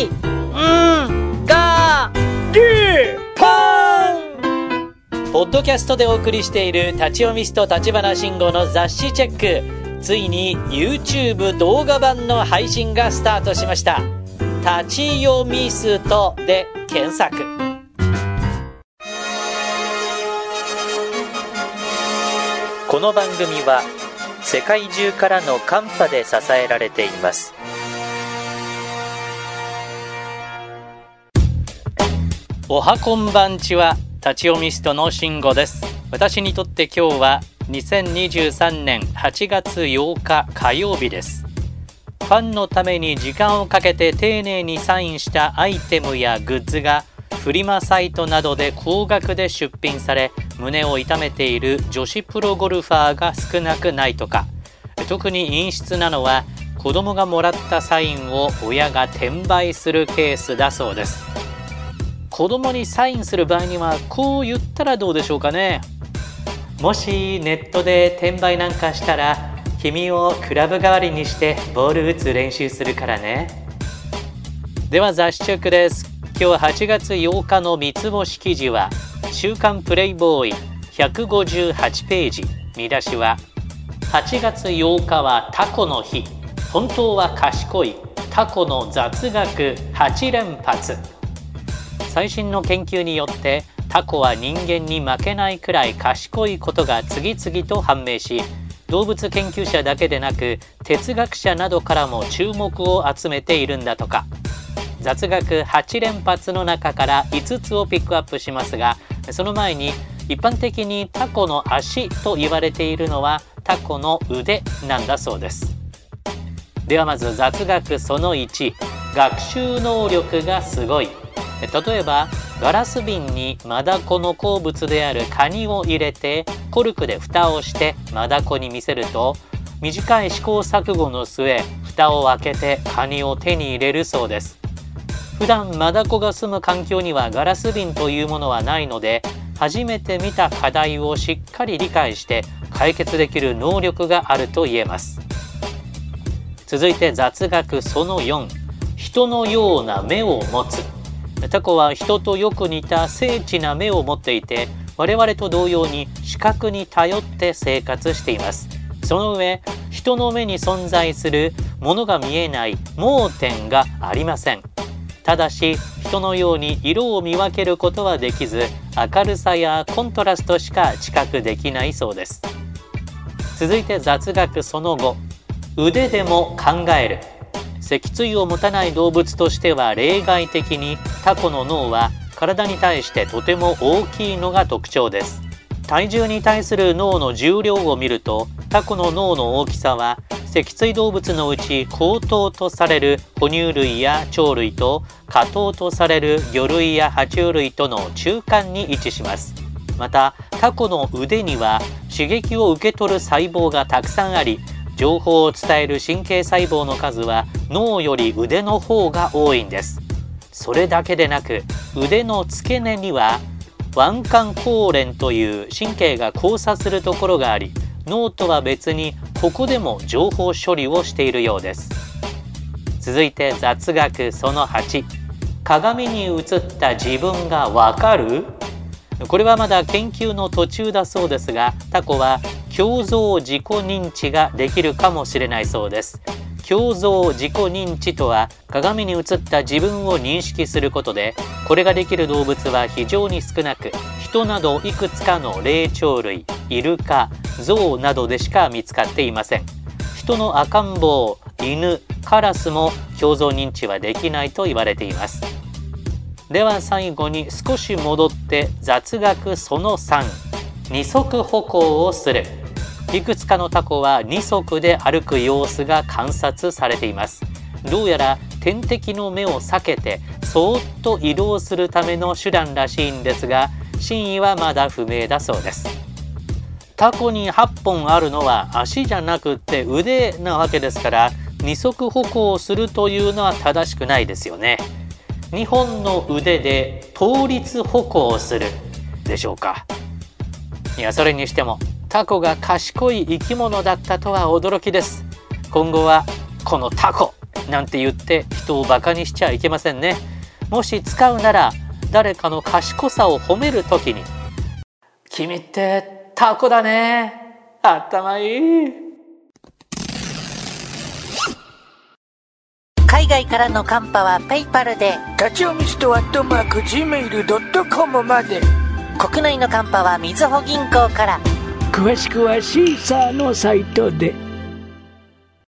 い、ん、が、り、ぽんポッドキャストでお送りしている立ち読みスト立花慎吾の雑誌チェック。ついに YouTube 動画版の配信がスタートしました。立ち読みストで検索。この番組は世界中からのカンパで支えられています。おはこんばんちは立ち読みストの慎吾です。私にとって今日は2023年8月8日火曜日です。ファンのために時間をかけて丁寧にサインしたアイテムやグッズがフリマサイトなどで高額で出品され胸を痛めている女子プロゴルファーが少なくないとか。特に陰湿なのは子供がもらったサインを親が転売するケースだそうです。子供にサインする場合にはこう言ったらどうでしょうかね。もしネットで転売なんかしたら君をクラブ代わりにしてボール打つ練習するからね。では雑誌チェックです。今日8月8日の三つ星記事は週刊プレイボーイ158ページ。見出しは8月8日はタコの日。本当は賢い。タコの雑学8連発。最新の研究によってタコは人間に負けないくらい賢いことが次々と判明し動物研究者だけでなく哲学者などからも注目を集めているんだとか。雑学8連発の中から5つをピックアップしますがその前に一般的にタコの足と言われているのはタコの腕なんだそうです。ではまず雑学その1学習能力がすごい。例えばガラス瓶にマダコの好物であるカニを入れてコルクで蓋をしてマダコに見せると短い試行錯誤の末蓋を開けてカニを手に入れるそうです。普段マダコが住む環境にはガラス瓶というものはないので初めて見た課題をしっかり理解して解決できる能力があると言えます。続いて雑学その4人のような目を持つ。タコは人とよく似た精緻な目を持っていて我々と同様に視覚に頼って生活しています。その上人の目に存在するものが見えない盲点がありません。ただし人のように色を見分けることはできず明るさやコントラストしか知覚できないそうです。続いて雑学その後。腕でも考える。脊椎を持たない動物としては例外的にタコの脳は体に対してとても大きいのが特徴です。体重に対する脳の重量を見るとタコの脳の大きさは脊椎動物のうち高等とされる哺乳類や鳥類と下等とされる魚類や爬虫類との中間に位置します。またタコの腕には刺激を受け取る細胞がたくさんあり情報を伝える神経細胞の数は脳より腕の方が多いんです。それだけでなく腕の付け根には腕管後連という神経が交差するところがあり脳とは別にここでも情報処理をしているようです。続いて雑学その8鏡に映った自分がわかる？これはまだ研究の途中だそうですがタコは胸像自己認知ができるかもしれないそうです。胸像自己認知とは鏡に映った自分を認識することでこれができる動物は非常に少なく人などいくつかの霊長類イルカゾウなどでしか見つかっていません。人の赤ん坊犬カラスも表像認知はできないと言われています。では最後に少し戻って雑学その3二足歩行をする。いくつかのタコは2足で歩く様子が観察されています。どうやら天敵の目を避けてそーっと移動するための手段らしいんですが真意はまだ不明だそうです。タコに8本あるのは足じゃなくって腕なわけですから二足歩行をするというのは正しくないですよね。2本の腕で倒立歩行をするでしょうか。いやそれにしてもタコが賢い生き物だったとは驚きです。今後はこのタコなんて言って人をバカにしちゃいけませんね。もし使うなら誰かの賢さを褒めるときに君ってタコだね。頭いい。海外からのカンパはペイパルで立ち読みストアットマーク Gmail.com まで。国内のカンパはみずほ銀行から詳しくはシーサーのサイトで。